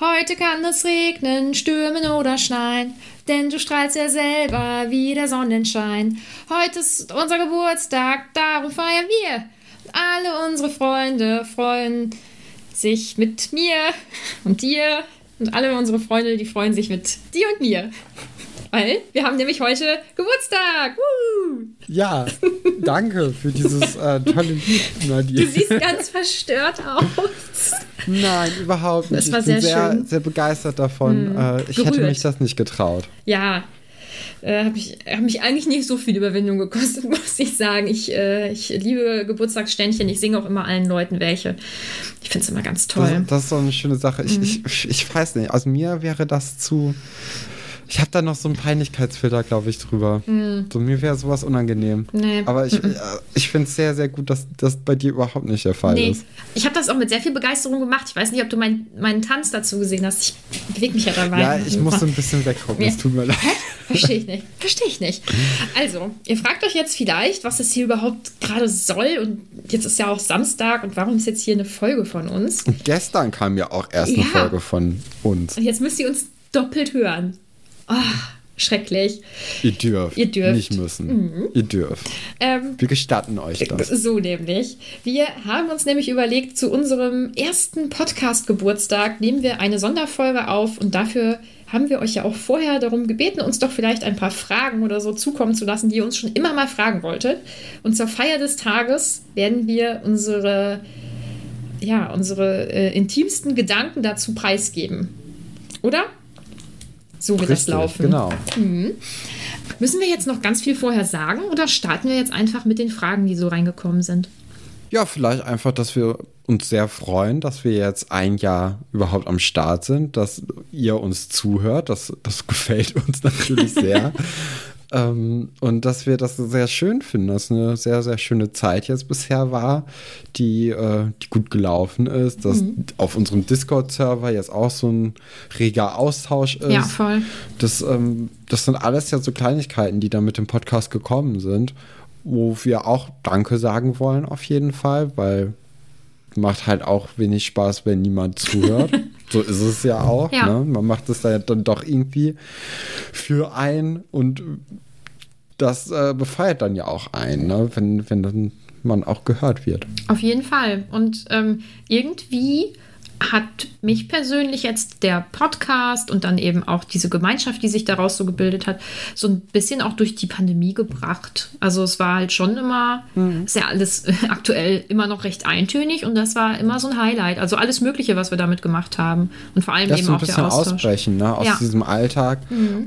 Heute kann es regnen, stürmen oder schneien, denn du strahlst ja selber wie der Sonnenschein. Heute ist unser Geburtstag, darum feiern wir. Alle unsere Freunde freuen sich mit mir und dir. Und alle unsere Freunde, die freuen sich mit dir und mir. Weil wir haben nämlich heute Geburtstag. Woo! Ja, danke für dieses äh, tolle Lied, Nadia. Du siehst ganz verstört aus. Nein, überhaupt nicht. Das war ich bin sehr sehr, schön. sehr begeistert davon. Hm, äh, ich hätte berührt. mich das nicht getraut. Ja, äh, habe ich, hab mich eigentlich nicht so viel Überwindung gekostet, muss ich sagen. Ich, äh, ich liebe Geburtstagsständchen. Ich singe auch immer allen Leuten welche. Ich finde es immer ganz Das, toll. das ist so eine schöne Sache. Mhm. Ich, ich, ich weiß nicht, aus mir wäre das zu. Ich habe da noch so einen Peinlichkeitsfilter, glaube ich, drüber. So, mir wäre sowas unangenehm. Mhm. Nee. Aber ich, äh, ich finde es sehr, sehr gut, dass das bei dir überhaupt nicht der Fall Nee, ist. ich habe das auch mit sehr viel Begeisterung gemacht. Ich weiß nicht, ob du mein, meinen Tanz dazu gesehen hast. Ich bewege mich ja dabei. Ja, ich musste ein bisschen weggucken, Ja. es tut mir leid. Verstehe ich nicht. Verstehe ich nicht. Also, ihr fragt euch jetzt vielleicht, was das hier überhaupt gerade soll. Und jetzt ist ja auch Samstag und warum ist jetzt hier eine Folge von uns? Und gestern kam ja auch erst eine Ja. Folge von uns. Und jetzt müsst ihr uns doppelt hören. Oh, schrecklich. Ihr dürft. Ihr dürft. Mhm. Nicht müssen. Ihr dürft. Ähm, Wir gestatten euch das. So nämlich. Wir haben uns nämlich überlegt, zu unserem ersten Podcast-Geburtstag nehmen wir eine Sonderfolge auf und dafür haben wir euch ja auch vorher darum gebeten, uns doch vielleicht ein paar Fragen oder so zukommen zu lassen, die ihr uns schon immer mal fragen wolltet. Und zur Feier des Tages werden wir unsere, ja, unsere äh, intimsten Gedanken dazu preisgeben. Oder? So wird das Richtig, laufen. Genau. Müssen wir jetzt noch ganz viel vorher sagen oder starten wir jetzt einfach mit den Fragen, die so reingekommen sind? Ja, vielleicht einfach, dass wir uns sehr freuen, dass wir jetzt ein Jahr überhaupt am Start sind, dass ihr uns zuhört. Das, das gefällt uns natürlich sehr. ähm, und dass wir das sehr schön finden, dass eine sehr, sehr schöne Zeit jetzt bisher war, die, äh, die gut gelaufen ist, dass auf unserem Discord-Server jetzt auch so ein reger Austausch ist. Ja, voll. Das, ähm, das sind alles ja so Kleinigkeiten, die da mit dem Podcast gekommen sind, wo wir auch Danke sagen wollen auf jeden Fall, weil macht halt auch wenig Spaß, wenn niemand zuhört. so ist es ja auch. Ja. Ne? Man macht es da dann doch irgendwie für ein und das äh, befeuert dann ja auch ein, ne? wenn, wenn dann man auch gehört wird. Auf jeden Fall. Und ähm, irgendwie hat mich persönlich jetzt der Podcast und dann eben auch diese Gemeinschaft, die sich daraus so gebildet hat, so ein bisschen auch durch die Pandemie gebracht. Also es war halt schon immer, ist ja alles aktuell immer noch recht eintönig und das war immer so ein Highlight. Also alles Mögliche, was wir damit gemacht haben. Und vor allem Das eben auch der bisschen Austausch. ausbrechen, ne? Aus Ja. Mhm. diesem Alltag.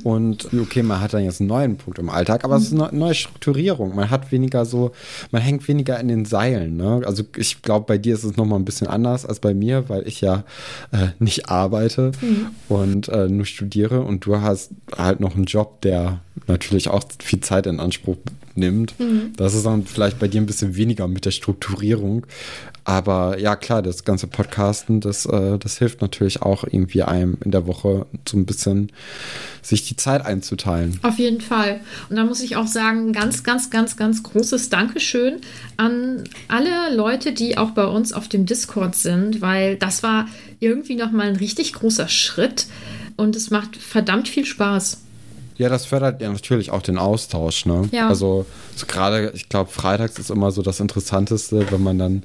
Und okay, man hat dann jetzt einen neuen Punkt im Alltag, aber es ist eine neue Strukturierung. Man hat weniger so, man hängt weniger in den Seilen, ne? Also ich glaube, bei dir ist es nochmal ein bisschen anders als bei mir, weil ich ja äh, nicht arbeite Mhm. und äh, nur studiere und du hast halt noch einen Job, der natürlich auch viel Zeit in Anspruch nimmt. Mhm. Das ist dann vielleicht bei dir ein bisschen weniger mit der Strukturierung. Aber ja, klar, das ganze Podcasten, das, äh, das hilft natürlich auch irgendwie einem in der Woche so ein bisschen sich die Zeit einzuteilen. Auf jeden Fall. Und da muss ich auch sagen, ganz, ganz, ganz, ganz großes Dankeschön an alle Leute, die auch bei uns auf dem Discord sind, weil das war irgendwie nochmal ein richtig großer Schritt und es macht verdammt viel Spaß. Ja, das fördert ja natürlich auch den Austausch, ne? Ja. Also so gerade, ich glaube, freitags ist immer so das Interessanteste, wenn man dann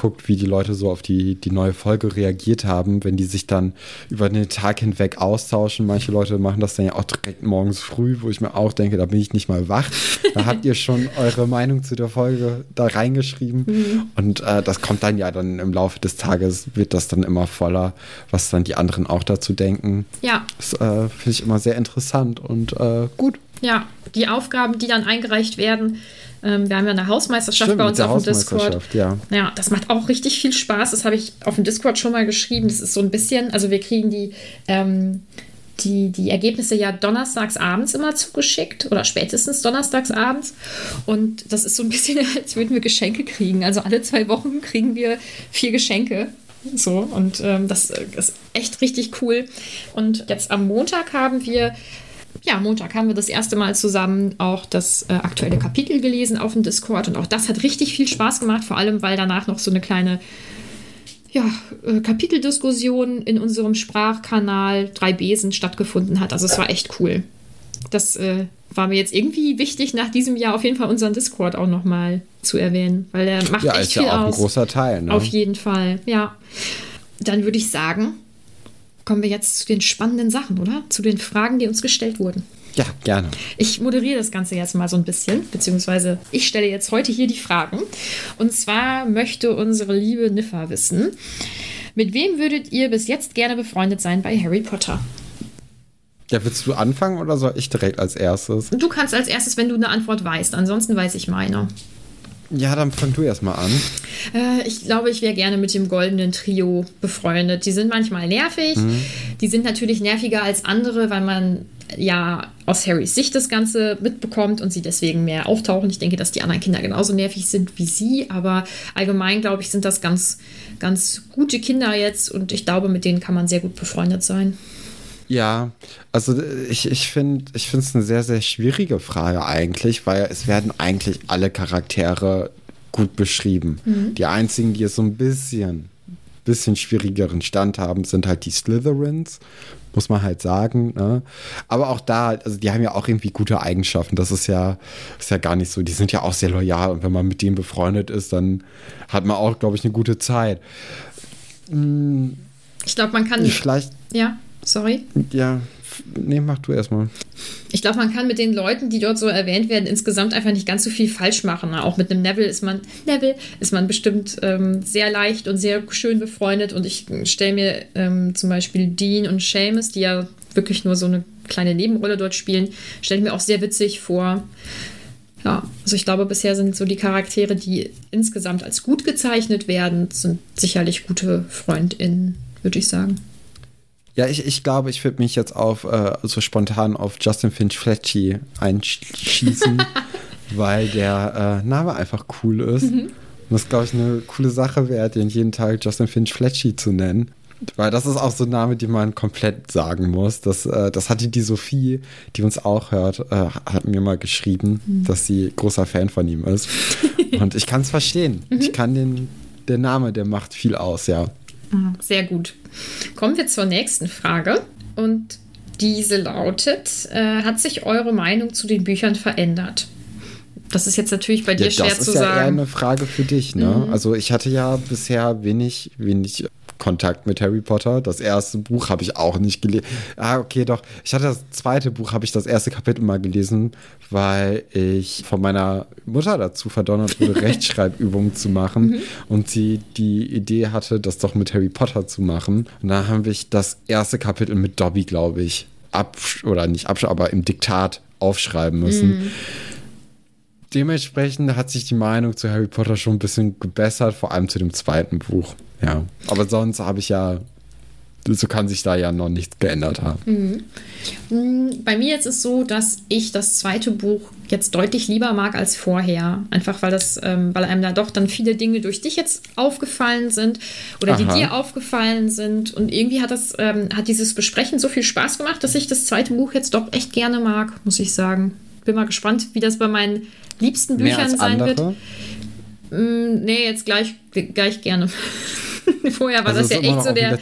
guckt, wie die Leute so auf die, die neue Folge reagiert haben, wenn die sich dann über den Tag hinweg austauschen. Manche Leute machen das dann ja auch direkt morgens früh, wo ich mir auch denke, da bin ich nicht mal wach. Da habt ihr schon eure Meinung zu der Folge da reingeschrieben. Mhm. Und äh, das kommt dann ja dann im Laufe des Tages, wird das dann immer voller, was dann die anderen auch dazu denken. Ja, Das äh, finde ich immer sehr interessant und äh, gut. Ja, die Aufgaben, die dann eingereicht werden. Ähm, wir haben ja eine Hausmeisterschaft Stimmt, bei uns auf dem Discord. Ja. Ja, das macht auch richtig viel Spaß. Das habe ich auf dem Discord schon mal geschrieben. Das ist so ein bisschen, also wir kriegen die, ähm, die, die Ergebnisse ja donnerstags abends immer zugeschickt oder spätestens donnerstags abends. Und das ist so ein bisschen, als würden wir Geschenke kriegen. Also alle zwei Wochen kriegen wir vier Geschenke. So, und ähm, das ist echt richtig cool. Und jetzt am Montag haben wir ja, Montag haben wir das erste Mal zusammen auch das äh, aktuelle Kapitel gelesen auf dem Discord und auch das hat richtig viel Spaß gemacht, vor allem weil danach noch so eine kleine ja, äh, Kapiteldiskussion in unserem Sprachkanal Drei Besen stattgefunden hat. Also es war echt cool. Das äh, war mir jetzt irgendwie wichtig, nach diesem Jahr auf jeden Fall unseren Discord auch nochmal zu erwähnen, weil er macht Ja, echt ist viel ja auch aus. ein großer Teil. Ne? Auf jeden Fall, ja. Dann würde ich sagen, kommen wir jetzt zu den spannenden Sachen, oder? Zu den Fragen, die uns gestellt wurden. Ja, gerne. Ich moderiere das Ganze jetzt mal so ein bisschen, beziehungsweise ich stelle jetzt heute hier die Fragen. Und zwar möchte unsere liebe Niffa wissen, mit wem würdet ihr bis jetzt gerne befreundet sein bei Harry Potter? Ja, willst du anfangen oder soll ich direkt als erstes? Du kannst als erstes, wenn du eine Antwort weißt, ansonsten weiß ich meine. Ja, dann fang du erstmal an. Äh, ich glaube, ich wäre gerne mit dem goldenen Trio befreundet. Die sind manchmal nervig. Die sind natürlich nerviger als andere, weil man ja aus Harrys Sicht das Ganze mitbekommt und sie deswegen mehr auftauchen. Ich denke, dass die anderen Kinder genauso nervig sind wie sie, aber allgemein, glaube ich, sind das ganz, ganz gute Kinder jetzt und ich glaube, mit denen kann man sehr gut befreundet sein. Ja, also ich, ich finde ich finde es eine sehr, sehr schwierige Frage eigentlich, weil es werden eigentlich alle Charaktere gut beschrieben. Die einzigen, die es so ein bisschen, bisschen schwierigeren Stand haben, sind halt die Slytherins, muss man halt sagen. Ne? Aber auch da, also die haben ja auch irgendwie gute Eigenschaften. Das ist ja, ist ja gar nicht so. Die sind ja auch sehr loyal und wenn man mit denen befreundet ist, dann hat man auch, glaube ich, eine gute Zeit. Ich glaube, man kann. Vielleicht, Ja, sorry. ja, nee, mach du erstmal. Ich glaube, man kann mit den Leuten, die dort so erwähnt werden, insgesamt einfach nicht ganz so viel falsch machen. Auch mit einem Neville ist man, Neville ist man bestimmt ähm, sehr leicht und sehr schön befreundet. Und ich stelle mir ähm, zum Beispiel Dean und Seamus, die ja wirklich nur so eine kleine Nebenrolle dort spielen, stelle ich mir auch sehr witzig vor. Ja, also ich glaube, bisher sind so die Charaktere, die insgesamt als gut gezeichnet werden, sind sicherlich gute FreundInnen, würde ich sagen. Ja, ich, ich glaube, ich würde mich jetzt auf äh, so spontan auf Justin Finch Fletchy einschießen, weil der äh, Name einfach cool ist. Und das, glaube ich, eine coole Sache wäre, den jeden Tag Justin Finch Fletchy zu nennen. Weil das ist auch so ein Name, den man komplett sagen muss. Das, äh, das hatte die Sophie, die uns auch hört, äh, hat mir mal geschrieben, dass sie großer Fan von ihm ist. Und ich kann es verstehen. Ich kann den, der Name, der macht viel aus, ja. Ah, Sehr gut. Kommen wir zur nächsten Frage. Und diese lautet: äh, Hat sich eure Meinung zu den Büchern verändert? Das ist jetzt natürlich bei dir Ja, schwer das zu ist ja eher sagen. Mhm. eine Frage für dich, ne? Also ich hatte ja bisher wenig, wenig Kontakt mit Harry Potter. Das erste Buch habe ich auch nicht gelesen. Ah, okay, doch. Ich hatte das zweite Buch, habe ich das erste Kapitel mal gelesen, weil ich von meiner Mutter dazu verdonnert wurde, Rechtschreibübungen zu machen. Mhm. Und sie die Idee hatte, das doch mit Harry Potter zu machen. Und da habe ich das erste Kapitel mit Dobby, glaube ich, ab oder nicht absch, aber im Diktat aufschreiben müssen dementsprechend hat sich die Meinung zu Harry Potter schon ein bisschen gebessert, vor allem zu dem zweiten Buch. Ja. Aber sonst habe ich ja, so kann sich da ja noch nichts geändert haben. Mm, Bei mir jetzt ist so, dass ich das zweite Buch jetzt deutlich lieber mag als vorher. Einfach weil das, ähm, weil einem da doch dann viele Dinge durch dich jetzt aufgefallen sind oder die Aha. dir aufgefallen sind. Und irgendwie hat das, ähm, hat dieses Besprechen so viel Spaß gemacht, dass ich das zweite Buch jetzt doch echt gerne mag, muss ich sagen. Bin mal gespannt, wie das bei meinen liebsten Büchern sein wird. Mm, nee, jetzt gleich, gleich gerne. Vorher war Also das ja echt so der.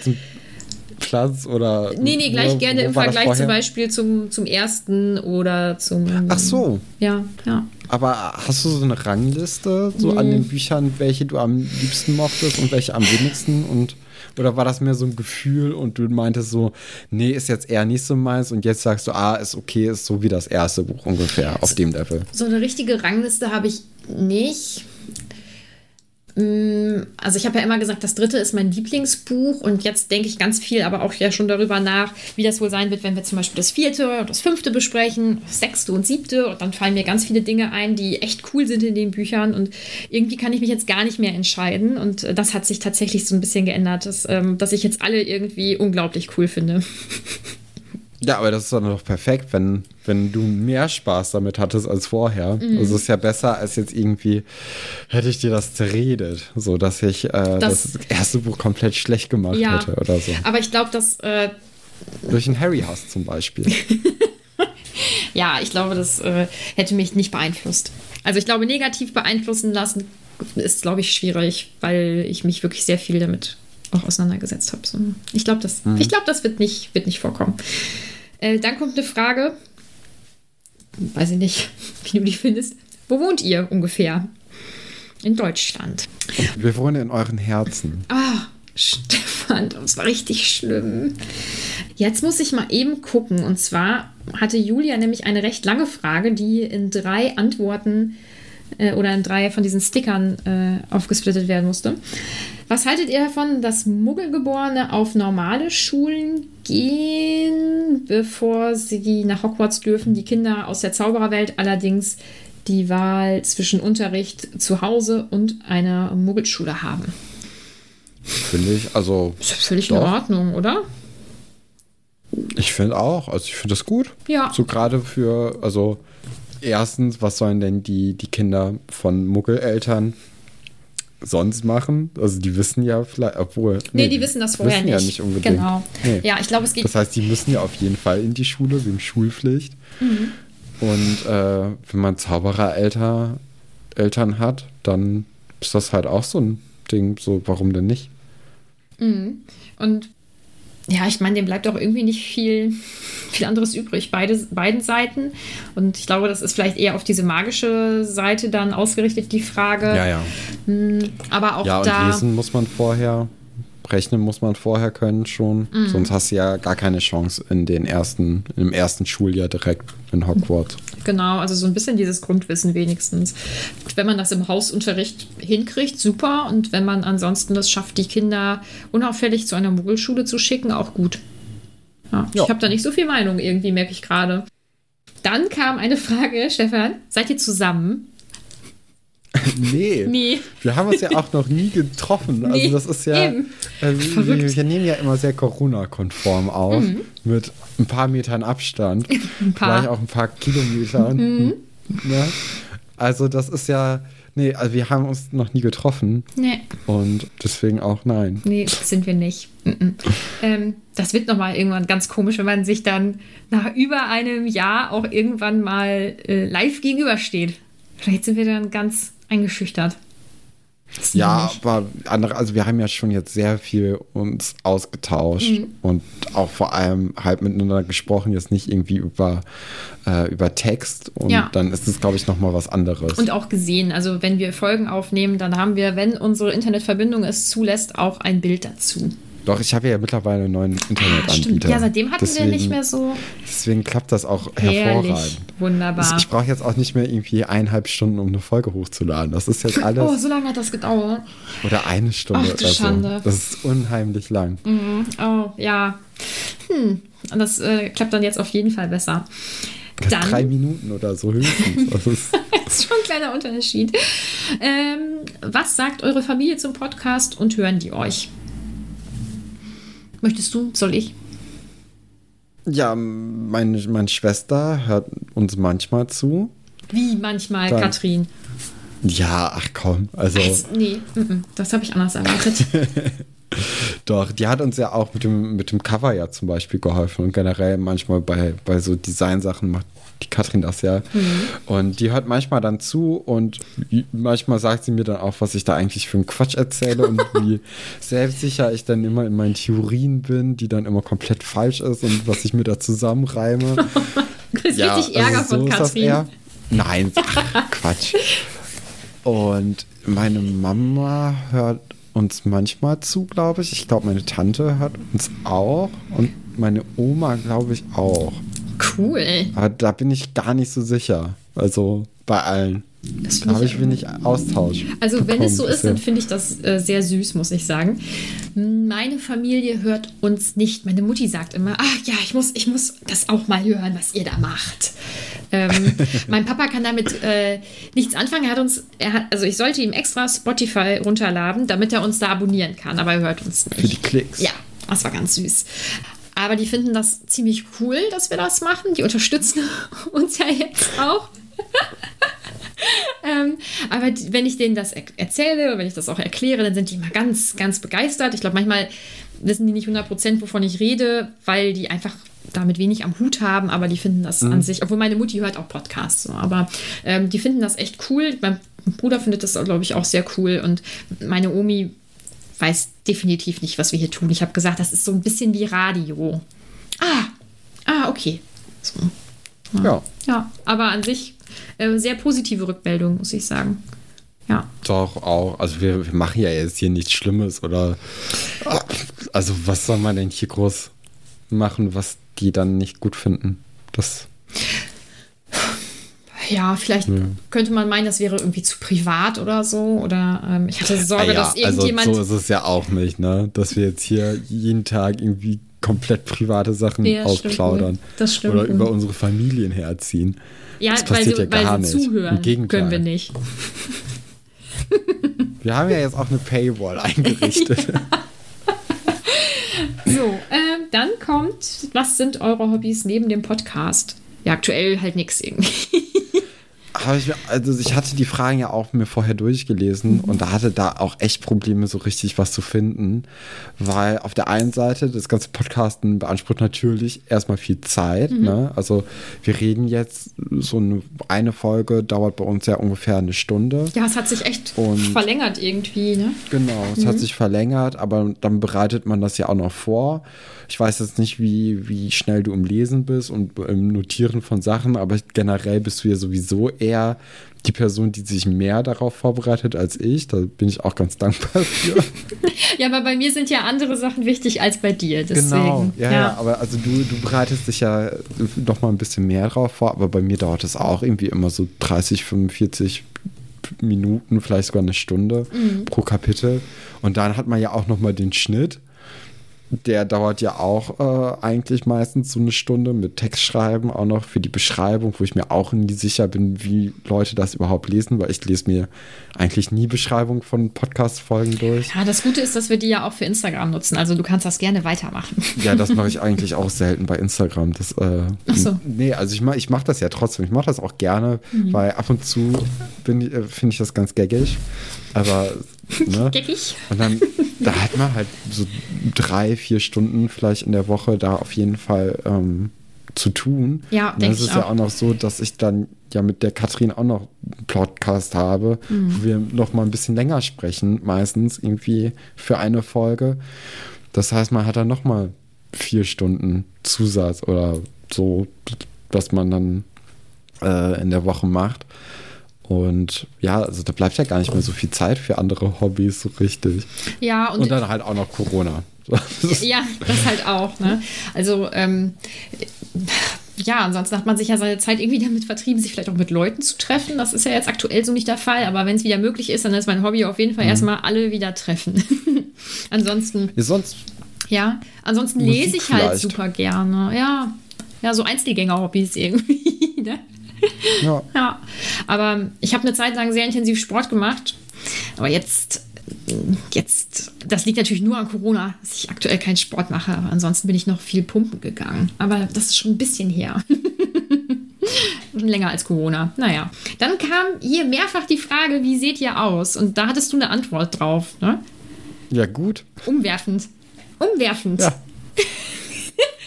Platz oder. Nee, nee, gleich wo- gerne wo im Vergleich zum? Beispiel zum, zum ersten oder zum. Ach so. Ja, ja. Aber hast du so eine Rangliste so an den Büchern, welche du am liebsten mochtest und welche am wenigsten? Und oder war das mehr so ein Gefühl und du meintest so, nee, ist jetzt eher nicht so meins und jetzt sagst du, ah, ist okay, ist so wie das erste Buch ungefähr auf dem Level. So eine richtige Rangliste habe ich nicht. Mm, Also ich habe ja immer gesagt, das dritte ist mein Lieblingsbuch und jetzt denke ich ganz viel, aber auch ja schon darüber nach, wie das wohl sein wird, wenn wir zum Beispiel das vierte und das fünfte besprechen, das sechste und siebte und dann fallen mir ganz viele Dinge ein, die echt cool sind in den Büchern und irgendwie kann ich mich jetzt gar nicht mehr entscheiden und äh, das hat sich tatsächlich so ein bisschen geändert, dass, ähm, dass ich jetzt alle irgendwie unglaublich cool finde. Ja, aber das ist dann doch perfekt, wenn, wenn du mehr Spaß damit hattest als vorher. Mhm. Also es ist ja besser, als jetzt irgendwie, hätte ich dir das zerredet, so dass ich äh, das, Das- erste Buch komplett schlecht gemacht Ja, hätte oder so. aber ich glaube, dass äh, Durch einen Harry-Hass zum Beispiel. Ja, ich glaube, das äh, hätte mich nicht beeinflusst. Also ich glaube, negativ beeinflussen lassen ist, glaube ich, schwierig, weil ich mich wirklich sehr viel damit auch auseinandergesetzt habe. So, ich glaube, das, Mhm. ich glaub, das wird nicht, wird nicht vorkommen. Äh, dann kommt eine Frage, weiß ich nicht, wie du die findest. Wo wohnt ihr ungefähr? In Deutschland. Wir wohnen in euren Herzen. Ah, Stefan, das war richtig schlimm. Jetzt muss ich mal eben gucken. Und zwar hatte Julia nämlich eine recht lange Frage, die in drei Antworten äh, oder in drei von diesen Stickern äh, aufgesplittet werden musste. Was haltet ihr davon, dass Muggelgeborene auf normale Schulen gehen, bevor sie nach Hogwarts dürfen? Die Kinder aus der Zaubererwelt allerdings die Wahl zwischen Unterricht zu Hause und einer Muggelschule haben. Finde ich, also Ist ja völlig in Doch. Ordnung, oder? ich finde auch, also ich finde das gut. Ja. So gerade für, also erstens, was sollen denn die, die Kinder von Muggeleltern sonst machen? Also die wissen ja vielleicht, obwohl. Nee, die wissen das vorher wissen nicht. ja nicht unbedingt. Genau. Nee. Ja, ich glaube, es geht. Das heißt, die müssen ja auf jeden Fall in die Schule wegen Schulpflicht. Mhm. Und äh, wenn man Zauberereltern Eltern hat, dann ist das halt auch so ein Ding. So, warum denn nicht? Und ja, ich meine, dem bleibt auch irgendwie nicht viel, viel anderes übrig. Beide, beiden Seiten. Und ich glaube, das ist vielleicht eher auf diese magische Seite dann ausgerichtet, die Frage. ja. Aber auch Ja, und da. lesen muss man vorher, rechnen muss man vorher können schon. Mhm. Sonst hast du ja gar keine Chance in den ersten, im ersten Schuljahr direkt in Hogwarts. Genau, also so ein bisschen dieses Grundwissen wenigstens. Wenn man das im Hausunterricht hinkriegt, super. Und wenn man ansonsten das schafft, die Kinder unauffällig zu einer Muggelschule zu schicken, auch gut. Ja, Ja. Ich habe da nicht so viel Meinung irgendwie, merke ich gerade. Dann kam eine Frage, Stefan, seid ihr zusammen? nee. Nee. Wir haben uns ja auch noch nie getroffen. Also Nee, das ist ja. eben. Äh, wir. Mhm. wir nehmen ja immer sehr Corona-konform auf. Mit ein paar Metern Abstand. Ein paar. Mhm. Vielleicht auch ein paar Kilometern. Ne? Also das ist ja. Nee, also wir haben uns noch nie getroffen. Nee, Und deswegen auch nein. nee, sind wir nicht. Mhm. Ähm, das wird nochmal irgendwann ganz komisch, wenn man sich dann nach über einem Jahr auch irgendwann mal äh, live gegenübersteht. Vielleicht sind wir dann ganz eingeschüchtert. Ja, aber andere, also wir haben ja schon jetzt sehr viel uns ausgetauscht Mhm. und auch vor allem halt miteinander gesprochen, jetzt nicht irgendwie über, äh, über Text und Ja. dann ist es, glaube ich, nochmal was anderes. Und auch gesehen. Also wenn wir Folgen aufnehmen, dann haben wir, wenn unsere Internetverbindung es zulässt, auch ein Bild dazu. Doch, ich habe ja mittlerweile einen neuen Internetanbieter. Ah, Stimmt. Ja, seitdem hatten deswegen, wir nicht mehr so Deswegen klappt das auch hervorragend. Wunderbar. Ich brauche jetzt auch nicht mehr irgendwie eineinhalb Stunden, um eine Folge hochzuladen. Das ist jetzt alles. Oh, so lange hat das gedauert. oder eine Stunde Ach, du oder Schande. so. Das ist unheimlich lang. Oh, ja. Hm. Und das äh, klappt dann jetzt auf jeden Fall besser. Dann, Drei Minuten oder so höchstens. Das ist, das ist schon ein kleiner Unterschied. Ähm, was sagt eure Familie zum Podcast und hören die euch? Möchtest du? Soll ich? ja, meine, meine Schwester hört uns manchmal zu. Wie manchmal, Dann- Katrin. Ja, ach komm. Also, Also, nee, das habe ich anders erwartet. doch, die hat uns ja auch mit dem, mit dem Cover ja zum Beispiel geholfen und generell manchmal bei, bei so Designsachen macht die Katrin das ja. Und die hört manchmal dann zu und manchmal sagt sie mir dann auch, was ich da eigentlich für einen Quatsch erzähle und wie selbstsicher ich dann immer in meinen Theorien bin, die dann immer komplett falsch ist und was ich mir da zusammenreime. Du kriegst richtig Ärger also so von ist das Katrin. Nein, ach, Quatsch. Und meine Mama hört uns manchmal zu, glaube ich. Ich glaube, meine Tante hört uns auch. Und meine Oma, glaube ich, auch. Cool. Aber da bin ich gar nicht so sicher. Also bei allen. Das Da habe ich wenig Austausch. Also wenn es so ist, dann finde ich das äh, sehr süß, muss ich sagen. Meine Familie hört uns nicht. Meine Mutti sagt immer, ach ja, ich muss, ich muss das auch mal hören, was ihr da macht. Ähm, mein Papa kann damit äh, nichts anfangen. Er hat uns, er hat, also ich sollte ihm extra Spotify runterladen, damit er uns da abonnieren kann, aber er hört uns nicht. Für die Klicks. Ja, das war ganz süß. Aber die finden das ziemlich cool, dass wir das machen. Die unterstützen uns ja jetzt auch. ähm, aber die, wenn ich denen das er erzähle, wenn ich das auch erkläre, dann sind die immer ganz, ganz begeistert. Ich glaube, manchmal wissen die nicht 100%, wovon ich rede, weil die einfach damit wenig am Hut haben, aber die finden das an sich, obwohl meine Mutti hört auch Podcasts, so, aber ähm, die finden das echt cool. Mein Bruder findet das, glaube ich, auch sehr cool und meine Omi weiß definitiv nicht, was wir hier tun. Ich habe gesagt, das ist so ein bisschen wie Radio. Ah, ah, okay. So. Ja. Ja, aber an sich äh, sehr positive Rückmeldung, muss ich sagen. Ja. Doch, auch. Also wir, wir machen ja jetzt hier nichts Schlimmes oder. Also was soll man denn hier groß machen, was die dann nicht gut finden? Das. Ja, vielleicht könnte man meinen, das wäre irgendwie zu privat oder so. Oder ähm, ich hatte Sorge, Ah ja, dass irgendjemand. Also so ist es ja auch nicht, ne? Dass wir jetzt hier jeden Tag irgendwie komplett private Sachen Ja, ausplaudern. Das stimmt Oder wohl. über unsere Familien herziehen. ja, das weil passiert sie, ja gar weil sie nicht. zuhören. Im Gegenteil. Können wir nicht. Wir haben ja jetzt auch eine Paywall eingerichtet. So, ähm, dann kommt, was sind eure Hobbys neben dem Podcast? Ja, aktuell halt nichts irgendwie. Hab ich, mir- also ich hatte die Fragen ja auch mir vorher durchgelesen Mhm. und da hatte da auch echt Probleme, so richtig was zu finden. Weil auf der einen Seite, das ganze Podcasten beansprucht natürlich erstmal viel Zeit. Mhm. Ne? Also wir reden jetzt, so eine, eine Folge dauert bei uns ja ungefähr eine Stunde. Ja, es hat sich echt Und- verlängert irgendwie, ne? Genau, es Mhm. hat sich verlängert, aber dann bereitet man das ja auch noch vor. Ich weiß jetzt nicht, wie, wie schnell du im Lesen bist und im Notieren von Sachen, aber generell bist du ja sowieso eher die Person, die sich mehr darauf vorbereitet als ich. Da bin ich auch ganz dankbar für. Ja, aber bei mir sind ja andere Sachen wichtig als bei dir. Deswegen. Genau, ja, ja, aber also du, du bereitest dich ja noch mal ein bisschen mehr drauf vor, aber bei mir dauert es auch irgendwie immer so 30, 45 Minuten, vielleicht sogar eine Stunde pro Kapitel. Und dann hat man ja auch noch mal den Schnitt. Der dauert ja auch äh, eigentlich meistens so eine Stunde mit Textschreiben, auch noch für die Beschreibung, wo ich mir auch nie sicher bin, wie Leute das überhaupt lesen, weil ich lese mir eigentlich nie Beschreibungen von Podcast-Folgen durch. Ja, das Gute ist, dass wir die ja auch für Instagram nutzen. Also du kannst das gerne weitermachen. Ja, das mache ich eigentlich auch selten bei Instagram. Das, äh, Ach so. Nee, also ich mache ich mach das ja trotzdem. Ich mache das auch gerne, Mhm. weil ab und zu äh, finde ich das ganz gaggig. Aber, ne? Geckig. Und dann, da hat man halt so drei, vier Stunden vielleicht in der Woche da auf jeden Fall ähm, zu tun. Ja, Und dann ist es ja auch. auch noch so, dass ich dann ja mit der Katrin auch noch einen Podcast habe, Mhm. wo wir noch mal ein bisschen länger sprechen, meistens irgendwie für eine Folge. Das heißt, man hat dann noch mal vier Stunden Zusatz oder so, was man dann äh, in der Woche macht. Und ja, also da bleibt ja gar nicht mehr so viel Zeit für andere Hobbys so richtig. Ja, und, Und dann halt auch noch Corona. ja, das halt auch. Ne? Also, ähm, ja, ansonsten hat man sich ja seine Zeit irgendwie damit vertrieben, sich vielleicht auch mit Leuten zu treffen. Das ist ja jetzt aktuell so nicht der Fall, aber wenn es wieder möglich ist, dann ist mein Hobby auf jeden Fall erstmal alle wieder treffen. ansonsten, Ja, sonst, ja, ansonsten Musik lese ich halt vielleicht. super gerne. Ja, ja, so Einzelgänger-Hobbys irgendwie. Ne? ja. Ja, aber ich habe eine Zeit lang sehr intensiv Sport gemacht. Aber jetzt, jetzt, das liegt natürlich nur an Corona, dass ich aktuell keinen Sport mache. Aber ansonsten bin ich noch viel pumpen gegangen. Aber das ist schon ein bisschen her. schon länger als Corona. Naja. Dann kam hier mehrfach die Frage, wie seht ihr aus? Und da hattest du eine Antwort drauf. Ne? ja, gut. Umwerfend. Umwerfend. Ja.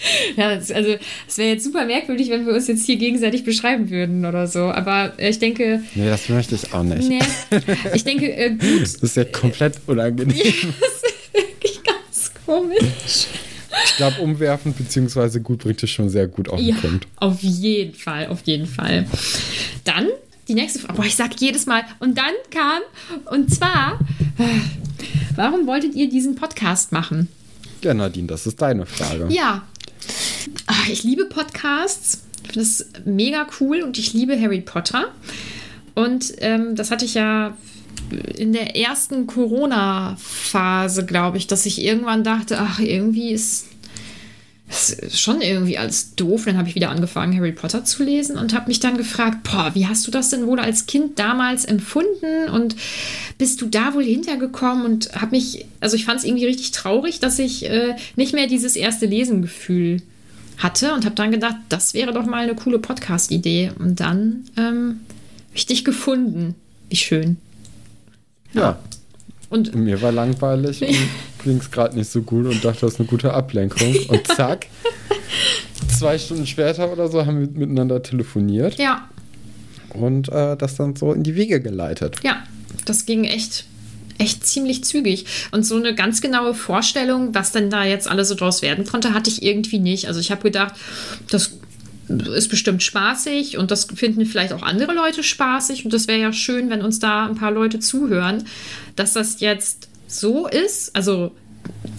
Ja, das, also es wäre jetzt super merkwürdig, wenn wir uns jetzt hier gegenseitig beschreiben würden oder so. Aber äh, ich denke, Nee, das möchte ich auch nicht. nee, ich denke, äh, gut, Das ist ja komplett unangenehm. das ist wirklich ganz komisch. Ich glaube, umwerfend bzw. gut bringt es schon sehr gut auf den Ja, Punkt. auf jeden Fall, auf jeden Fall. Dann die nächste Frage. Boah, ich sag jedes Mal. Und dann kam, und zwar, äh, warum wolltet ihr diesen Podcast machen? Ja, Nadine, das ist deine Frage. Ja. Ach, ich liebe Podcasts. Ich finde das mega cool und ich liebe Harry Potter. Und ähm, das hatte ich ja in der ersten Corona-Phase, glaube ich, dass ich irgendwann dachte, ach, irgendwie ist es ist schon irgendwie alles doof. Dann habe ich wieder angefangen, Harry Potter zu lesen und habe mich dann gefragt, boah, wie hast du das denn wohl als Kind damals empfunden und bist du da wohl hintergekommen und habe mich, also ich fand es irgendwie richtig traurig, dass ich äh, nicht mehr dieses erste Lesengefühl hatte und habe dann gedacht, das wäre doch mal eine coole Podcast-Idee. Und dann ähm, habe ich dich gefunden. Wie schön. Ja. Und Mir war langweilig und ging es gerade nicht so gut und dachte, das ist eine gute Ablenkung. Und zack, zwei Stunden später oder so haben wir miteinander telefoniert ja, und äh, das dann so in die Wege geleitet. ja, das ging echt, echt ziemlich zügig. Und so eine ganz genaue Vorstellung, was denn da jetzt alles so draus werden konnte, hatte ich irgendwie nicht. Also ich habe gedacht, das ist bestimmt spaßig und das finden vielleicht auch andere Leute spaßig. Und das wäre ja schön, wenn uns da ein paar Leute zuhören, dass das jetzt so ist. Also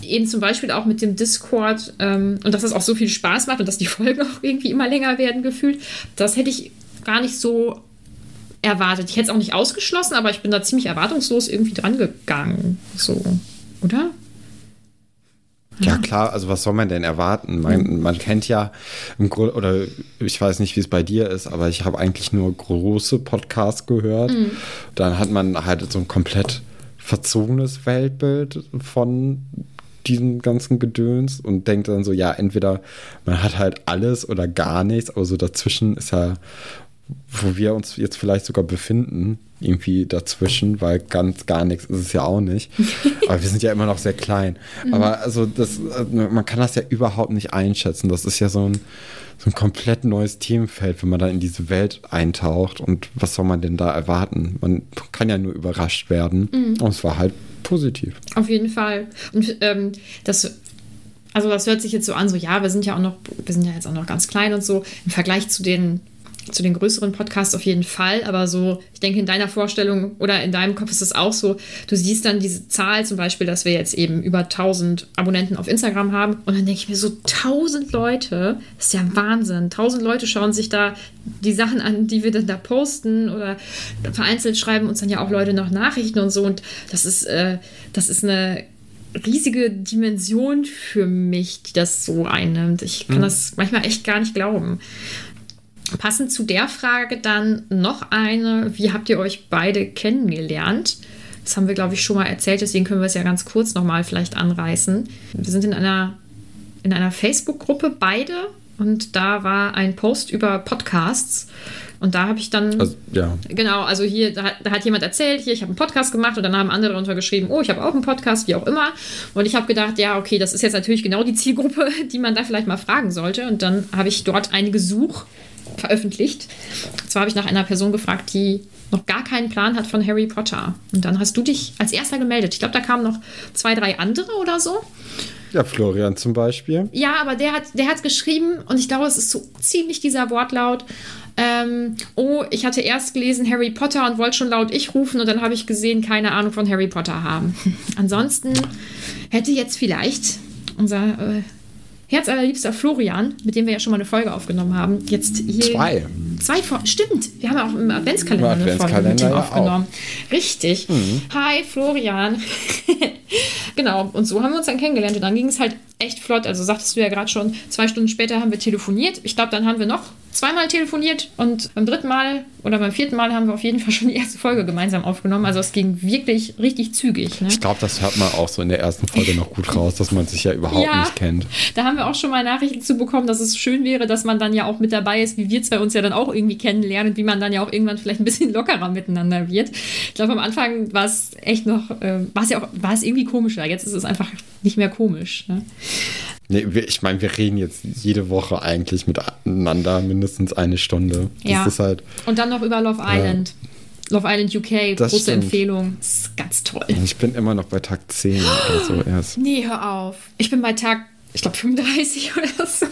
eben zum Beispiel auch mit dem Discord ähm, und dass das auch so viel Spaß macht und dass die Folgen auch irgendwie immer länger werden gefühlt. Das hätte ich gar nicht so erwartet. Ich hätte es auch nicht ausgeschlossen, aber ich bin da ziemlich erwartungslos irgendwie dran gegangen. So, oder? Ja, klar, also was soll man denn erwarten? Man, man kennt ja im Grunde, oder ich weiß nicht, wie es bei dir ist, aber ich habe eigentlich nur große Podcasts gehört. Mhm. Dann hat man halt so ein komplett verzogenes Weltbild von diesem ganzen Gedöns und denkt dann so, ja, entweder man hat halt alles oder gar nichts, aber so dazwischen ist ja wo wir uns jetzt vielleicht sogar befinden, irgendwie dazwischen, weil ganz gar nichts ist es ja auch nicht. Aber wir sind ja immer noch sehr klein. Mhm. Aber also das, man kann das ja überhaupt nicht einschätzen. Das ist ja so ein, so ein komplett neues Themenfeld, wenn man da in diese Welt eintaucht. Und was soll man denn da erwarten? Man kann ja nur überrascht werden. Mhm. Und es war halt positiv. Auf jeden Fall. Und ähm, das also das hört sich jetzt so an, so ja, wir sind ja auch noch, wir sind ja jetzt auch noch ganz klein und so im Vergleich zu den zu den größeren Podcasts auf jeden Fall, aber so, ich denke, in deiner Vorstellung oder in deinem Kopf ist es auch so, du siehst dann diese Zahl zum Beispiel, dass wir jetzt eben über 1000 Abonnenten auf Instagram haben und dann denke ich mir so, 1000 Leute, das ist ja Wahnsinn. 1000 Leute schauen sich da die Sachen an, die wir dann da posten oder vereinzelt schreiben uns dann ja auch Leute noch Nachrichten und so und das ist, äh, das ist eine riesige Dimension für mich, die das so einnimmt. Ich kann mhm. das manchmal echt gar nicht glauben. Passend zu der Frage dann noch eine, wie habt ihr euch beide kennengelernt? Das haben wir, glaube ich, schon mal erzählt, deswegen können wir es ja ganz kurz nochmal vielleicht anreißen. Wir sind in einer, in einer Facebook-Gruppe beide und da war ein Post über Podcasts. Und da habe ich dann. Also, ja. Genau, also hier, da, da, hat jemand erzählt, hier, ich habe einen Podcast gemacht und dann haben andere darunter geschrieben, oh, ich habe auch einen Podcast, wie auch immer. Und ich habe gedacht, ja, okay, das ist jetzt natürlich genau die Zielgruppe, die man da vielleicht mal fragen sollte. Und dann habe ich dort einige Such- veröffentlicht. Und zwar habe ich nach einer Person gefragt, die noch gar keinen Plan hat von Harry Potter. Und dann hast du dich als erster gemeldet. Ich glaube, da kamen noch zwei, drei andere oder so. Ja, Florian zum Beispiel. Ja, aber der hat, der hat geschrieben, und ich glaube, es ist so ziemlich dieser Wortlaut. Ähm, oh, ich hatte erst gelesen Harry Potter und wollte schon laut ich rufen und dann habe ich gesehen, keine Ahnung von Harry Potter haben. Ansonsten hätte jetzt vielleicht unser äh, herzallerliebster Florian, mit dem wir ja schon mal eine Folge aufgenommen haben, jetzt hier. Zwei. Zwei Folgen. Stimmt, wir haben auch im Adventskalender, Im Adventskalender eine Folge mit ihm aufgenommen. Auch. Richtig. Mhm. Hi, Florian. genau, und so haben wir uns dann kennengelernt. Und dann ging es halt echt flott. Also sagtest du ja gerade schon, zwei Stunden später haben wir telefoniert. Ich glaube, dann haben wir noch zweimal telefoniert und beim dritten Mal oder beim vierten Mal haben wir auf jeden Fall schon die erste Folge gemeinsam aufgenommen. Also es ging wirklich richtig zügig. Ne? Ich glaube, das hört man auch so in der ersten Folge noch gut raus, dass man sich ja überhaupt ja, nicht kennt. Da haben wir auch schon mal Nachrichten zu bekommen, dass es schön wäre, dass man dann ja auch mit dabei ist, wie wir zwei uns ja dann auch irgendwie kennenlernen, wie man dann ja auch irgendwann vielleicht ein bisschen lockerer miteinander wird. Ich glaube, am Anfang war es echt noch, äh, war es ja auch, war es irgendwie komischer. Jetzt ist es einfach nicht mehr komisch. Ne? Nee, ich meine, wir reden jetzt jede Woche eigentlich miteinander mindestens eine Stunde. Das ja. ist halt. Und dann noch über Love Island. Ja. Love Island UK, das große stimmt. Empfehlung. Das ist ganz toll. Ich bin immer noch bei Tag 10 oder so erst. Nee, hör auf. Ich bin bei Tag, ich glaube, 35 oder so.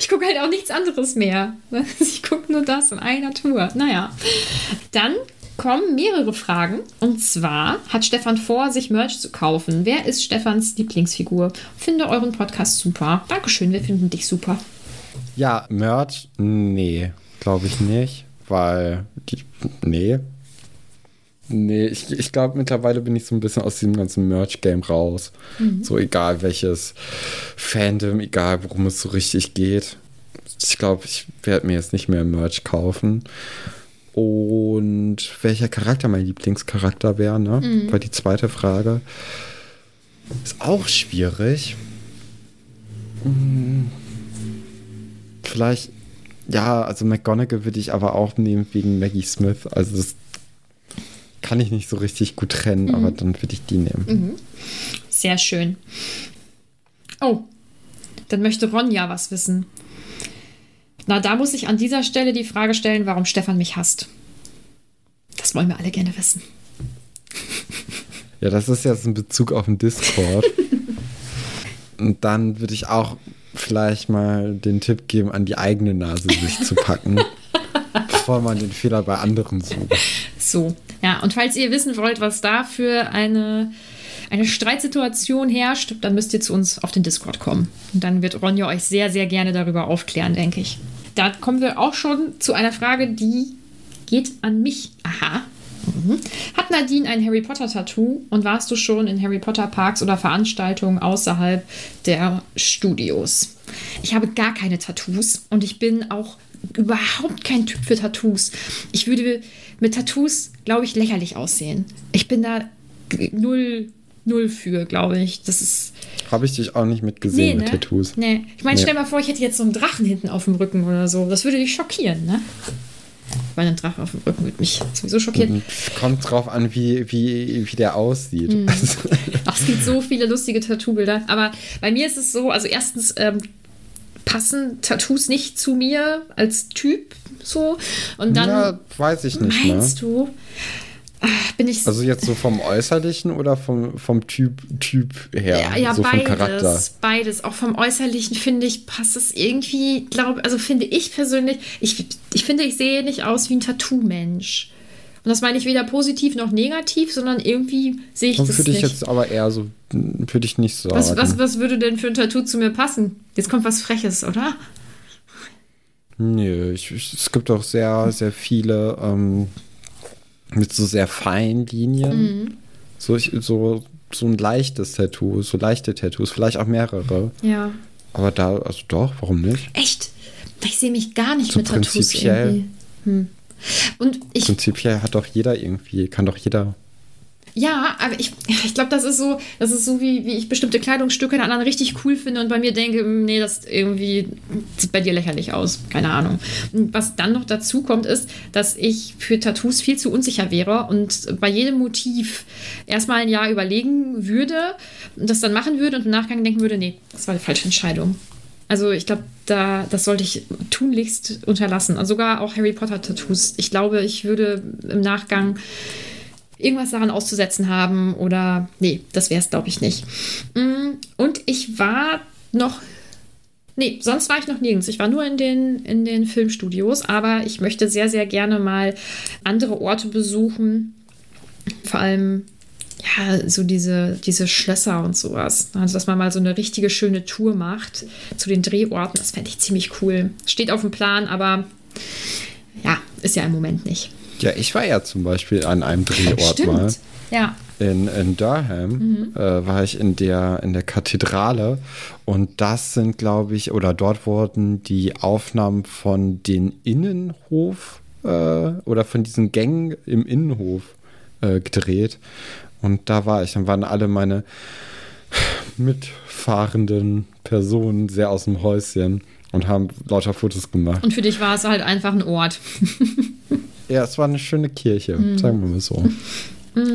Ich gucke halt auch nichts anderes mehr. Ich gucke nur das in einer Tour. Naja. Dann kommen mehrere Fragen. Und zwar hat Stefan vor, sich Merch zu kaufen. Wer ist Stefans Lieblingsfigur? Finde euren Podcast super. Dankeschön, wir finden dich super. Ja, Merch, nee, glaube ich nicht, weil, die, nee. Nee, ich, ich glaube, mittlerweile bin ich so ein bisschen aus diesem ganzen Merch-Game raus. Mhm. So egal welches Fandom, egal worum es so richtig geht. Ich glaube, ich werde mir jetzt nicht mehr Merch kaufen. Und welcher Charakter mein Lieblingscharakter wäre, ne? Mhm. War die zweite Frage. Ist auch schwierig. Hm. Vielleicht, ja, also McGonagall würde ich aber auch nehmen wegen Maggie Smith. Also das kann ich nicht so richtig gut trennen, mhm. aber dann würde ich die nehmen. Mhm. Sehr schön. Oh, dann möchte Ronja was wissen. Na, da muss ich an dieser Stelle die Frage stellen, warum Stefan mich hasst. Das wollen wir alle gerne wissen. Ja, das ist jetzt ein Bezug auf den Discord. Und dann würde ich auch vielleicht mal den Tipp geben, an die eigene Nase sich zu packen, bevor man den Fehler bei anderen sucht. So, ja, und falls ihr wissen wollt, was da für eine, eine Streitsituation herrscht, dann müsst ihr zu uns auf den Discord kommen. Und dann wird Ronja euch sehr, sehr gerne darüber aufklären, denke ich. Da kommen wir auch schon zu einer Frage, die geht an mich. Aha. Mhm. Hat Nadine ein Harry Potter Tattoo und warst du schon in Harry Potter Parks oder Veranstaltungen außerhalb der Studios? Ich habe gar keine Tattoos und ich bin auch überhaupt kein Typ für Tattoos. Ich würde mit Tattoos, glaube ich, lächerlich aussehen. Ich bin da null, null für, glaube ich. Das ist. Habe ich dich auch nicht mitgesehen Nee, mit ne? Tattoos. Nee. Ich meine, Nee. stell mal vor, ich hätte jetzt so einen Drachen hinten auf dem Rücken oder so. Das würde dich schockieren, ne? Weil ein Drache auf dem Rücken würde mich sowieso schockieren. Kommt drauf an, wie, wie, wie der aussieht. Mhm. Also, Ach, es gibt so viele lustige Tattoo-Bilder. Aber bei mir ist es so, also erstens ähm, passen Tattoos nicht zu mir als Typ so. Und dann ja, weiß ich nicht. Ne? meinst du, ach, bin ich Also jetzt so vom Äußerlichen oder vom, vom Typ, typ her? Ja, ja so vom beides. Charakter. Beides. Auch vom Äußerlichen finde ich, passt es irgendwie, glaube also finde ich persönlich, ich, ich finde, ich sehe nicht aus wie ein Tattoo-Mensch. Und das meine ich weder positiv noch negativ, sondern irgendwie sehe ich Und das würde ich nicht. jetzt aber eher so, würde ich nicht sagen. was, was, was würde denn für ein Tattoo zu mir passen? Jetzt kommt was Freches, oder? Nö, ich, ich, es gibt auch sehr, sehr viele ähm, mit so sehr feinen Linien. Mhm. So, ich, so, so ein leichtes Tattoo, so leichte Tattoos, vielleicht auch mehrere. Ja. Aber da, also doch, warum nicht? Echt? Ich sehe mich gar nicht So mit Tattoos irgendwie. Hm. Und ich Prinzipiell hat doch jeder irgendwie, kann doch jeder. Ja, aber ich, ich glaube, das ist so, das ist so, wie, wie ich bestimmte Kleidungsstücke der anderen richtig cool finde und bei mir denke, hm, nee, das irgendwie sieht bei dir lächerlich aus. Keine Ahnung. Und was dann noch dazu kommt, ist, dass ich für Tattoos viel zu unsicher wäre und bei jedem Motiv erstmal ein Jahr überlegen würde und das dann machen würde und im Nachgang denken würde, nee, das war die falsche Entscheidung. Also ich glaube, da, das sollte ich tunlichst unterlassen. Und sogar auch Harry Potter-Tattoos. Ich glaube, ich würde im Nachgang irgendwas daran auszusetzen haben oder nee, das wäre es, glaube ich, nicht. Mm, Und ich war noch. Nee, sonst war ich noch nirgends. Ich war nur in den, in den Filmstudios, aber ich möchte sehr, sehr gerne mal andere Orte besuchen. Vor allem, ja, so diese, diese Schlösser und sowas. Also, dass man mal so eine richtige schöne Tour macht zu den Drehorten, das fände ich ziemlich cool. Steht auf dem Plan, aber ja, ist ja im Moment nicht. Ja, ich war ja zum Beispiel an einem Drehort mal. Ja. In, in Durham äh, war ich in der, in der Kathedrale und das sind, glaube ich, oder dort wurden die Aufnahmen von den Innenhof äh, oder von diesen Gängen im Innenhof äh, gedreht. Und da war ich. Dann waren alle meine mitfahrenden Personen sehr aus dem Häuschen und haben lauter Fotos gemacht. Und für dich war es halt einfach ein Ort. Ja, es war eine schöne Kirche, Mhm. sagen wir mal so.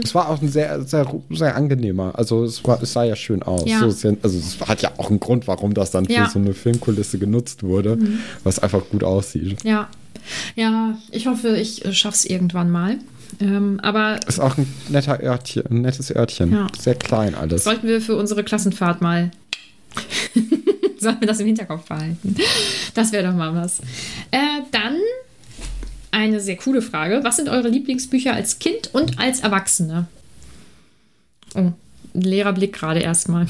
Es war auch ein sehr, sehr, sehr angenehmer. Also es, war, es sah ja schön aus. Ja. So, also es hat ja auch einen Grund, warum das dann Ja. Für so eine Filmkulisse genutzt wurde, was einfach gut aussieht. Ja. Ja, ich hoffe, ich äh, schaff's irgendwann mal. Ähm, aber Ist auch ein netter Örtchen, ein nettes Örtchen. Ja. Sehr klein alles. sollten wir für unsere Klassenfahrt mal. sollten wir das im Hinterkopf behalten. Das wäre doch mal was. Äh, dann eine sehr coole Frage. Was sind eure Lieblingsbücher als Kind und als Erwachsene? Oh, ein leerer Blick gerade erstmal.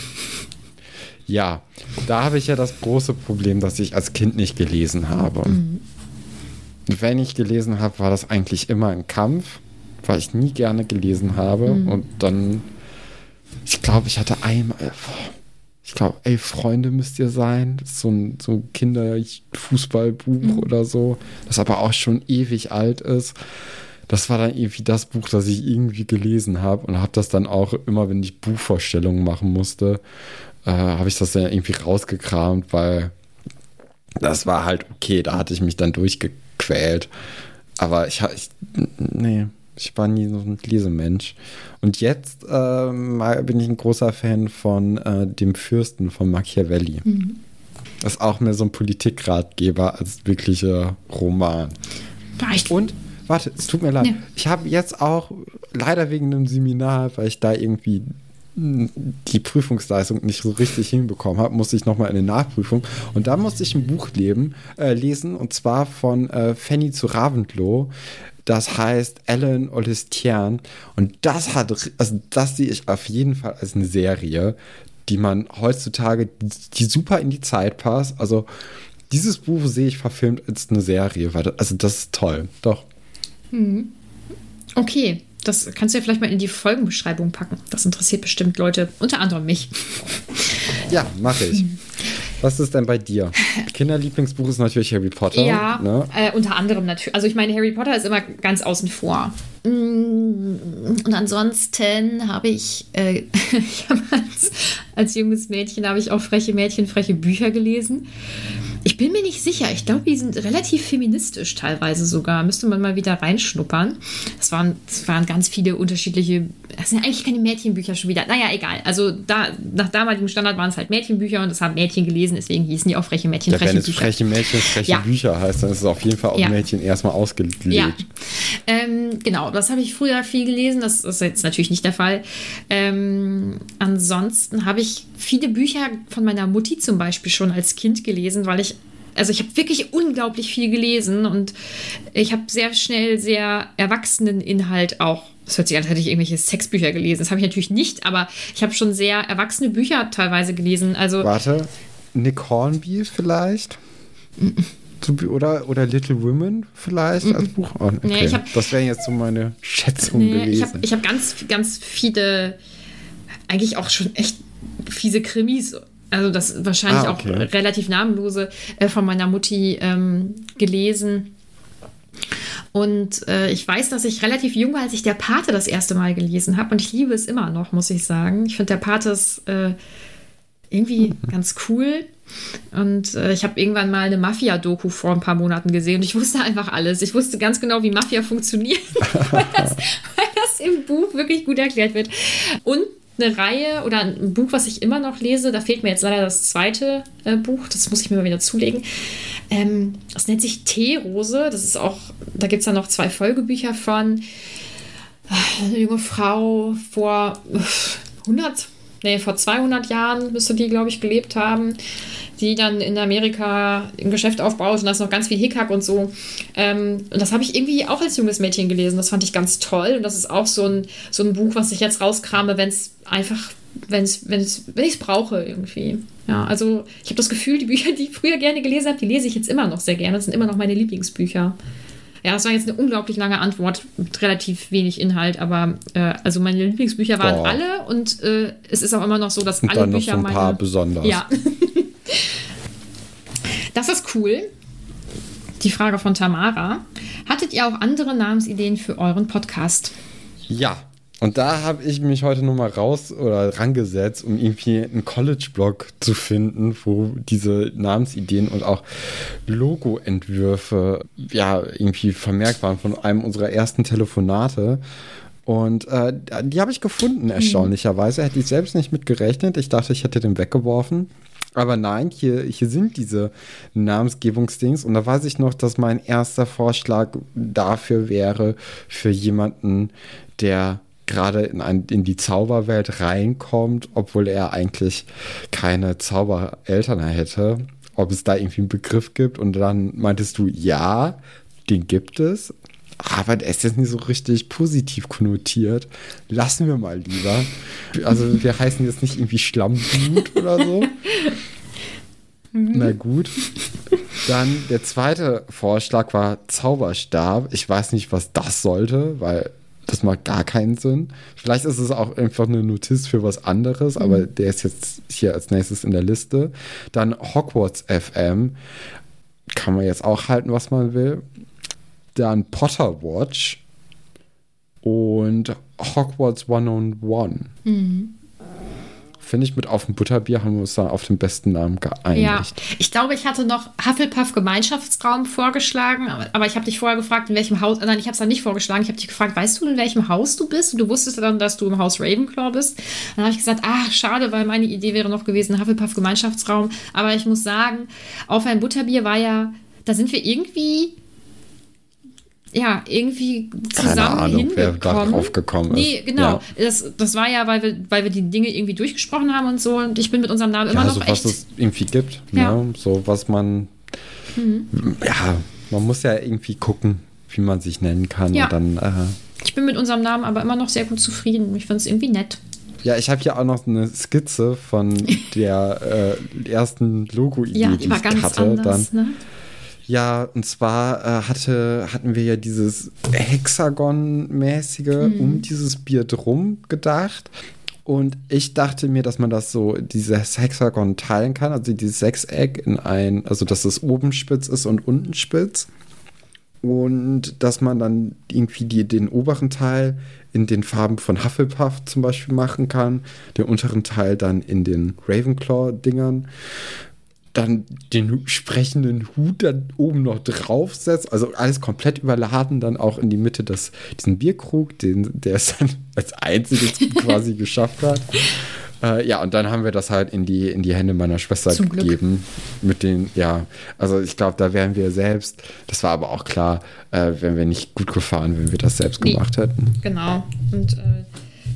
Ja, da habe ich ja das große Problem, dass ich als Kind nicht gelesen habe. Mhm. Wenn ich gelesen habe, war das eigentlich immer ein Kampf, weil ich nie gerne gelesen habe. Mhm. Und dann, ich glaube, ich hatte einmal, boah, ich glaube, ey, Freunde müsst ihr sein. Das ist so ein, so ein Kinderfußballbuch Mhm. oder so, das aber auch schon ewig alt ist. Das war dann irgendwie das Buch, das ich irgendwie gelesen habe und habe das dann auch immer, wenn ich Buchvorstellungen machen musste, äh, habe ich das dann irgendwie rausgekramt, weil das war halt okay, da hatte ich mich dann durchgequält. Aber ich, ich nee, ich war nie so ein Lesemensch. Und jetzt ähm, bin ich ein großer Fan von äh, dem Fürsten von Machiavelli. Das ist auch mehr so ein Politikratgeber als wirklicher Roman. Echt Und, warte, es tut mir leid. Ja. Ich habe jetzt auch leider wegen einem Seminar, weil ich da irgendwie die Prüfungsleistung nicht so richtig hinbekommen habe, musste ich nochmal in eine Nachprüfung. Und da musste ich ein Buch leben, äh, lesen, und zwar von äh, Fanny zu Raventlow. Das heißt Ellen Olistian. Und das hat, also das sehe ich auf jeden Fall als eine Serie, die man heutzutage, die super in die Zeit passt. Also dieses Buch sehe ich verfilmt als eine Serie, also das ist toll. Doch. Hm. Okay, das kannst du ja vielleicht mal in die Folgenbeschreibung packen. Das interessiert bestimmt Leute, unter anderem mich. Ja, mache ich. Was ist denn bei dir? Kinderlieblingsbuch ist natürlich Harry Potter. Ja, ne? äh, unter anderem natürlich. Also ich meine, Harry Potter ist immer ganz außen vor. Mm, und ansonsten habe ich, äh, ich hab als, als junges Mädchen habe ich auch freche Mädchen, freche Bücher gelesen. Ich bin mir nicht sicher. Ich glaube, die sind relativ feministisch teilweise sogar. Müsste man mal wieder reinschnuppern. Es waren, waren ganz viele unterschiedliche. Das sind eigentlich keine Mädchenbücher schon wieder. Naja, egal. Also da, nach damaligem Standard waren es halt Mädchenbücher und das haben Mädchen gelesen. Deswegen hießen die auch freche Mädchen, ja, freche Bücher. Wenn es freche Mädchen, freche ja. Bücher heißt, dann ist es auf jeden Fall auch ja. Mädchen erstmal ausgelegt. Ja. Ähm, genau, das habe ich früher viel gelesen. Das ist jetzt natürlich nicht der Fall. Ähm, ansonsten habe ich viele Bücher von meiner Mutti zum Beispiel schon als Kind gelesen, weil ich also ich habe wirklich unglaublich viel gelesen und ich habe sehr schnell sehr erwachsenen Inhalt auch. Das hört sich an, als hätte ich irgendwelche Sexbücher gelesen. Das habe ich natürlich nicht, aber ich habe schon sehr erwachsene Bücher teilweise gelesen. Also Warte, Nick Hornby vielleicht? Oder, oder Little Women vielleicht als Buch? Oh, okay. nee, hab, das wäre jetzt so meine Schätzung nee, gewesen. Ich habe hab ganz, ganz viele, eigentlich auch schon echt fiese Krimis also das wahrscheinlich ah, okay. auch relativ namenlose, äh, von meiner Mutti ähm, gelesen. Und äh, ich weiß, dass ich relativ jung war, als ich der Pate das erste Mal gelesen habe. Und ich liebe es immer noch, muss ich sagen. Ich finde der Pate ist äh, irgendwie ganz cool. Und äh, ich habe irgendwann mal eine Mafia-Doku vor ein paar Monaten gesehen und ich wusste einfach alles. Ich wusste ganz genau, wie Mafia funktioniert, weil, das, weil das im Buch wirklich gut erklärt wird. Und eine Reihe oder ein Buch, was ich immer noch lese. Da fehlt mir jetzt leider das zweite äh, Buch. Das muss ich mir mal wieder zulegen. Ähm, das nennt sich Teerose. Das ist auch, da gibt es dann noch zwei Folgebücher von. Äh, eine junge Frau vor 100, nee, vor 200 Jahren müsste die, glaube ich, gelebt haben die dann in Amerika ein Geschäft aufbaut und da ist noch ganz viel Hickhack und so. Ähm, und das habe ich irgendwie auch als junges Mädchen gelesen. Das fand ich ganz toll. Und das ist auch so ein, so ein Buch, was ich jetzt rauskrame, wenn es einfach, wenn's, wenn's, wenn ich es brauche irgendwie. Ja, also ich habe das Gefühl, die Bücher, die ich früher gerne gelesen habe, die lese ich jetzt immer noch sehr gerne. Das sind immer noch meine Lieblingsbücher. Ja, das war jetzt eine unglaublich lange Antwort mit relativ wenig Inhalt, aber äh, also meine Lieblingsbücher waren Boah. alle und äh, es ist auch immer noch so, dass und alle dann Bücher noch so ein paar besonders. Ja. Das ist cool. Die Frage von Tamara. Hattet ihr auch andere Namensideen für euren Podcast? Ja. Und da habe ich mich heute nochmal raus oder rangesetzt, um irgendwie einen College-Blog zu finden, wo diese Namensideen und auch Logo-Entwürfe ja irgendwie vermerkt waren von einem unserer ersten Telefonate. Und äh, die habe ich gefunden, mhm. erstaunlicherweise. Hätte ich selbst nicht mit gerechnet. Ich dachte, ich hätte den weggeworfen. Aber nein, hier, hier sind diese Namensgebungsdings. Und da weiß ich noch, dass mein erster Vorschlag dafür wäre, für jemanden, der gerade in, ein, in die Zauberwelt reinkommt, obwohl er eigentlich keine Zaubereltern hätte, ob es da irgendwie einen Begriff gibt. Und dann meintest du, ja, den gibt es, aber der ist jetzt nicht so richtig positiv konnotiert. Lassen wir mal lieber. Also wir heißen jetzt nicht irgendwie Schlammblut oder so. Mhm. Na gut. Dann der zweite Vorschlag war Zauberstab. Ich weiß nicht, was das sollte, weil das macht gar keinen Sinn. Vielleicht ist es auch einfach eine Notiz für was anderes, mhm. aber der ist jetzt hier als nächstes in der Liste. Dann Hogwarts FM. Kann man jetzt auch halten, was man will dann Potter Watch und Hogwarts One on One. Mhm. Finde ich, mit auf dem Butterbier haben wir uns da auf den besten Namen geeinigt. Ja, ich glaube, ich hatte noch Hufflepuff Gemeinschaftsraum vorgeschlagen, aber ich habe dich vorher gefragt, in welchem Haus. Nein, ich habe es dann nicht vorgeschlagen. Ich habe dich gefragt, weißt du, in welchem Haus du bist? Und du wusstest dann, dass du im Haus Ravenclaw bist. Dann habe ich gesagt, ah, schade, weil meine Idee wäre noch gewesen, Hufflepuff Gemeinschaftsraum. Aber ich muss sagen, auf ein Butterbier war ja, da sind wir irgendwie ja, irgendwie zusammen Keine Ahnung, wer hingekommen. da drauf gekommen ist. Nee, genau. Ja. Das, das war ja, weil wir, weil wir die Dinge irgendwie durchgesprochen haben und so. Und ich bin mit unserem Namen immer Ja, noch so echt. was es irgendwie gibt. Ja. Mhm. Ne? So was man. Ja, man muss ja irgendwie gucken, wie man sich nennen kann. Ja. Und dann. Äh, Ich bin mit unserem Namen aber immer noch sehr gut zufrieden. Ich finde es irgendwie nett. ja, ich habe hier auch noch eine Skizze von der äh, ersten Logo-Idee, Ja, die, die war ich ganz hatte. anders. Dann, Ne? Ja, und zwar äh, hatte, hatten wir ja dieses Hexagon-mäßige Mhm. um dieses Bier drum gedacht. Und ich dachte mir, dass man das so, dieses Hexagon teilen kann, also dieses Sechseck in ein, also dass es oben spitz ist und unten spitz. Und dass man dann irgendwie die, den oberen Teil in den Farben von Hufflepuff zum Beispiel machen kann, den unteren Teil dann in den Ravenclaw-Dingern dann den sprechenden Hut dann oben noch draufsetzt, also alles komplett überladen, dann auch in die Mitte des, diesen Bierkrug, den, der es dann als einziges quasi geschafft hat. Äh, ja, und dann haben wir das halt in die, in die Hände meiner Schwester Zum Glück. gegeben. Mit den, ja, also ich glaube, da wären wir selbst, das war aber auch klar, äh, wären wir nicht gut gefahren, wenn wir das selbst Nee. gemacht hätten. Genau. Und äh,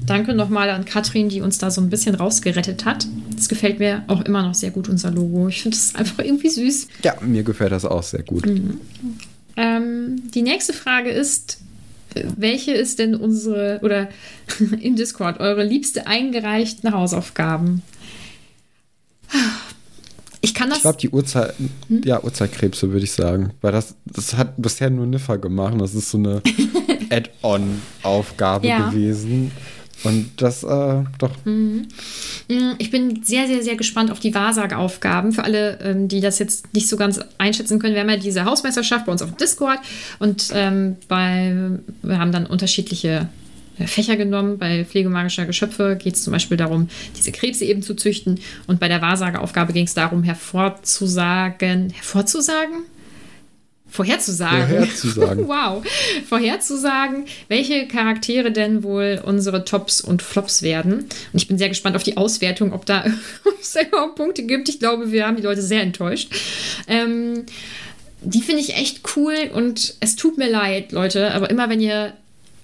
danke nochmal an Katrin, die uns da so ein bisschen rausgerettet hat. Das gefällt mir auch immer noch sehr gut, unser Logo. Ich finde es einfach irgendwie süß. Ja, mir gefällt das auch sehr gut. Ähm, die nächste Frage ist, welche ist denn unsere, oder im Discord, eure liebste eingereichten Hausaufgaben? Ich kann das. Ich glaube, die Uhrzeit, ja, Uhrzeitkrebse würde ich sagen. Weil das, das hat bisher nur Niffer gemacht. Das ist so eine Add-on-Aufgabe Ja. gewesen. Und das, äh, doch. Mm, Ich bin sehr, sehr, sehr gespannt auf die Wahrsageaufgaben. Für alle, ähm, die das jetzt nicht so ganz einschätzen können, wir haben ja diese Hausmeisterschaft bei uns auf Discord und ähm, bei, wir haben dann unterschiedliche äh, Fächer genommen. Bei Pflegemagischer Geschöpfe geht es zum Beispiel darum, diese Krebse eben zu züchten. Und bei der Wahrsageaufgabe ging es darum, hervorzusagen, hervorzusagen? Vorherzusagen. Vorherzusagen. wow. Vorherzusagen, welche Charaktere denn wohl unsere Tops und Flops werden. Und ich bin sehr gespannt auf die Auswertung, ob da überhaupt Punkte gibt. Ich glaube, wir haben die Leute sehr enttäuscht. Ähm, die finde ich echt cool und es tut mir leid, Leute, aber immer wenn ihr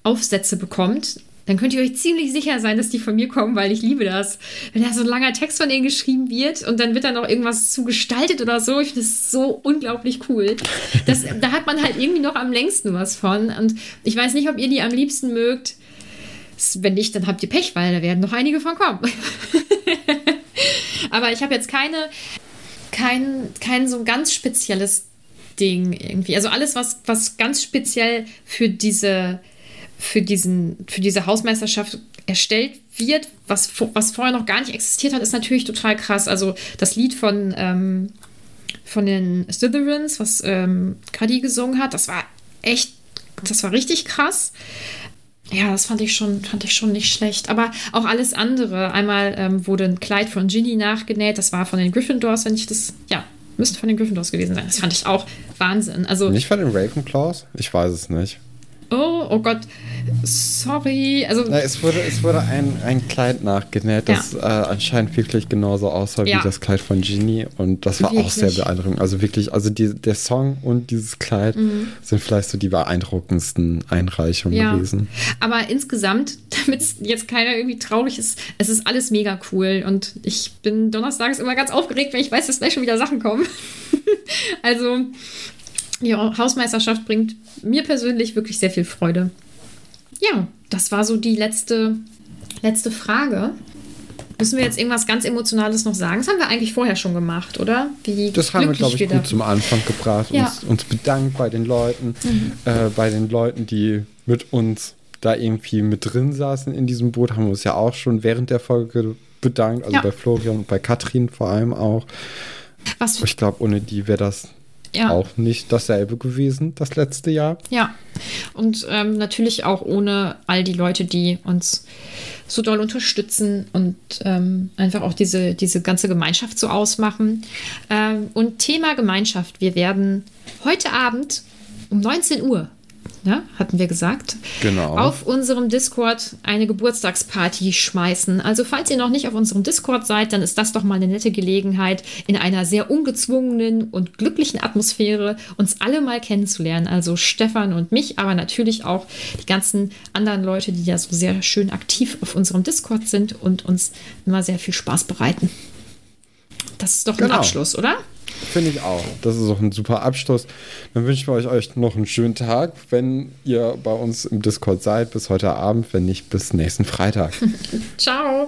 Aufsätze bekommt, dann könnt ihr euch ziemlich sicher sein, dass die von mir kommen, weil ich liebe das. Wenn da so ein langer Text von denen geschrieben wird und dann wird da noch irgendwas zu gestaltet oder so, ich finde das so unglaublich cool. Das, da hat man halt irgendwie noch am längsten was von. Und ich weiß nicht, ob ihr die am liebsten mögt. Wenn nicht, dann habt ihr Pech, weil da werden noch einige von kommen. Aber ich habe jetzt keine, kein, kein so ganz spezielles Ding irgendwie. Also alles, was, was ganz speziell für diese, für diesen, für diese Hausmeisterschaft erstellt wird, was, was vorher noch gar nicht existiert hat, ist natürlich total krass. Also das Lied von, ähm, von den Slytherins, was ähm, Cuddy gesungen hat, das war echt, das war richtig krass. Ja, das fand ich schon, fand ich schon nicht schlecht. Aber auch alles andere. Einmal ähm, wurde ein Kleid von Ginny nachgenäht. Das war von den Gryffindors, wenn ich das. Ja, müsste von den Gryffindors gewesen sein. Das fand ich auch Wahnsinn. Also, Nicht von den Ravenclaws? Ich weiß es nicht. oh, oh Gott, sorry. Also, Na, es wurde, es wurde ein, ein Kleid nachgenäht, das äh, anscheinend wirklich genauso aussah Ja. wie das Kleid von Genie. Und das war auch sehr Wirklich. beeindruckend. Also wirklich, also die, der Song und dieses Kleid sind vielleicht so die beeindruckendsten Einreichungen Mhm. Ja. gewesen. Aber insgesamt, damit jetzt keiner irgendwie traurig ist, es ist alles mega cool. Und ich bin donnerstags immer ganz aufgeregt, wenn ich weiß, dass gleich schon wieder Sachen kommen. also, die Hausmeisterschaft bringt mir persönlich wirklich sehr viel Freude. Ja, das war so die letzte, letzte Frage. Müssen wir jetzt irgendwas ganz Emotionales noch sagen? Das haben wir eigentlich vorher schon gemacht, oder? Wie Das haben wir, glaube ich, da- gut zum Anfang gebracht. Ja. Mhm. Uns, uns bedankt bei den Leuten, äh, bei den Leuten, die mit uns da irgendwie mit drin saßen in diesem Boot, haben wir uns ja auch schon während der Folge bedankt. Also Ja. bei Florian und bei Katrin vor allem auch. Was, Ich glaube, ohne die wäre das ja. auch nicht dasselbe gewesen, das letzte Jahr. Ja, und ähm, natürlich auch ohne all die Leute, die uns so doll unterstützen und ähm, einfach auch diese, diese ganze Gemeinschaft so ausmachen. Ähm, und Thema Gemeinschaft. Wir werden heute Abend um 19 Uhr ja, hatten wir gesagt, Genau. auf unserem Discord eine Geburtstagsparty schmeißen. Also falls ihr noch nicht auf unserem Discord seid, dann ist das doch mal eine nette Gelegenheit, in einer sehr ungezwungenen und glücklichen Atmosphäre uns alle mal kennenzulernen. Also Stefan und mich, aber natürlich auch die ganzen anderen Leute, die ja so sehr schön aktiv auf unserem Discord sind und uns immer sehr viel Spaß bereiten. Das ist doch ein Genau. Abschluss, oder? Finde ich auch. Das ist auch ein super Abschluss. Dann wünschen wir euch, euch noch einen schönen Tag, wenn ihr bei uns im Discord seid. Bis heute Abend, wenn nicht bis nächsten Freitag. Ciao.